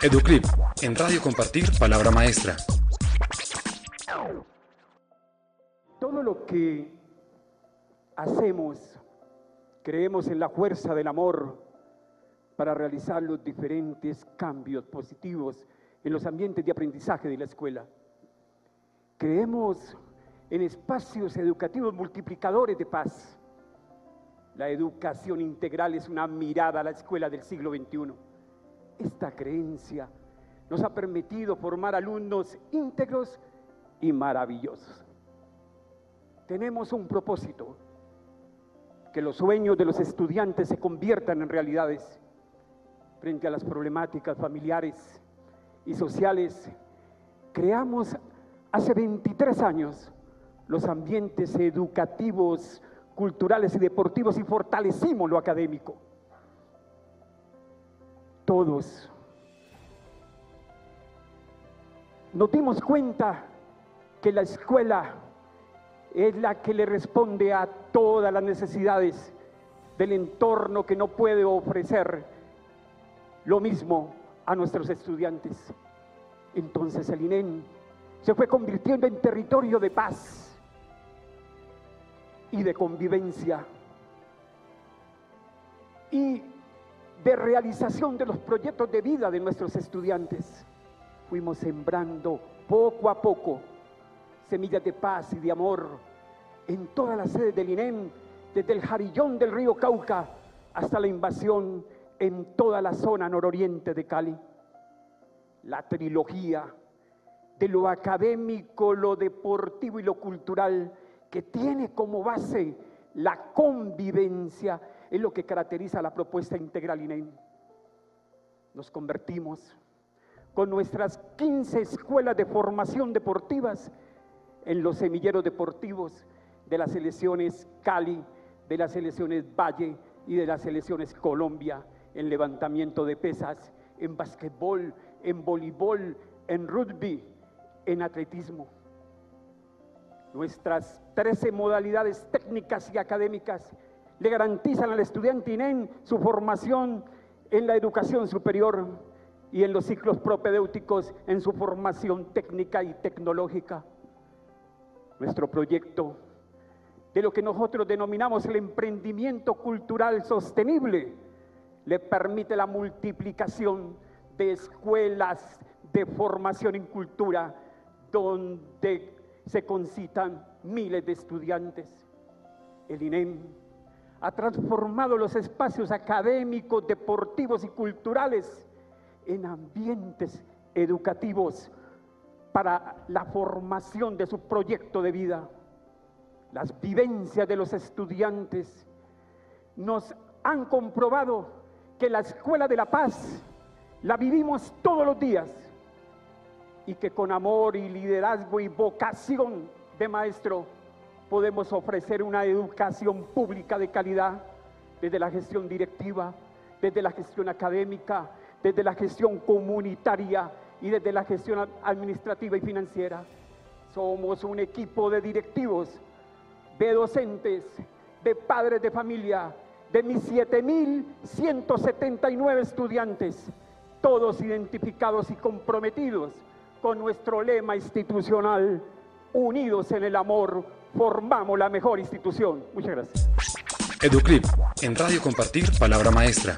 Educlip, en Radio Compartir, Palabra Maestra. Todo lo que hacemos, creemos en la fuerza del amor para realizar los diferentes cambios positivos en los ambientes de aprendizaje de la escuela. Creemos en espacios educativos multiplicadores de paz. La educación integral es una mirada a la escuela del siglo XXI. Esta creencia nos ha permitido formar alumnos íntegros y maravillosos. Tenemos un propósito, que los sueños de los estudiantes se conviertan en realidades frente a las problemáticas familiares y sociales. Creamos hace 23 años los ambientes educativos, culturales y deportivos y fortalecimos lo académico. Todos nos dimos cuenta que la escuela es la que le responde a todas las necesidades del entorno que no puede ofrecer lo mismo a nuestros estudiantes. Entonces el INEN se fue convirtiendo en territorio de paz y de convivencia y de realización de los proyectos de vida de nuestros estudiantes. Fuimos sembrando poco a poco semillas de paz y de amor en todas las sedes del INEM, desde el jarillón del río Cauca hasta la invasión en toda la zona nororiente de Cali. La trilogía de lo académico, lo deportivo y lo cultural, que tiene como base la convivencia, es lo que caracteriza la propuesta integral INEM. Nos convertimos con nuestras 15 escuelas de formación deportivas en los semilleros deportivos de las selecciones Cali, de las selecciones Valle y de las selecciones Colombia, en levantamiento de pesas, en basquetbol, en voleibol, en rugby, en atletismo. Nuestras 13 modalidades técnicas y académicas le garantizan al estudiante INEN su formación en la educación superior y en los ciclos propedéuticos en su formación técnica y tecnológica. Nuestro proyecto de lo que nosotros denominamos el emprendimiento cultural sostenible le permite la multiplicación de escuelas de formación en cultura donde se concitan miles de estudiantes. El INEM ha transformado los espacios académicos, deportivos y culturales en ambientes educativos para la formación de su proyecto de vida. Las vivencias de los estudiantes nos han comprobado que la Escuela de la Paz la vivimos todos los días y que con amor y liderazgo y vocación de maestro podemos ofrecer una educación pública de calidad desde la gestión directiva, desde la gestión académica, desde la gestión comunitaria y desde la gestión administrativa y financiera. Somos un equipo de directivos, de docentes, de padres de familia, de mis 7.179 estudiantes, todos identificados y comprometidos con nuestro lema institucional, unidos en el amor, formamos la mejor institución. Muchas gracias. Educlip, en Radio Compartir, Palabra Maestra.